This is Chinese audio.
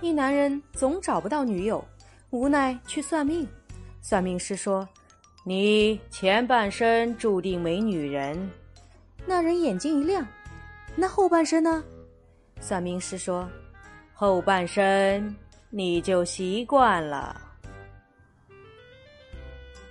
一男人总找不到女友无奈去算命。算命师说你前半生注定没女人。那人眼睛一亮那后半生呢？算命师说后半生你就习惯了。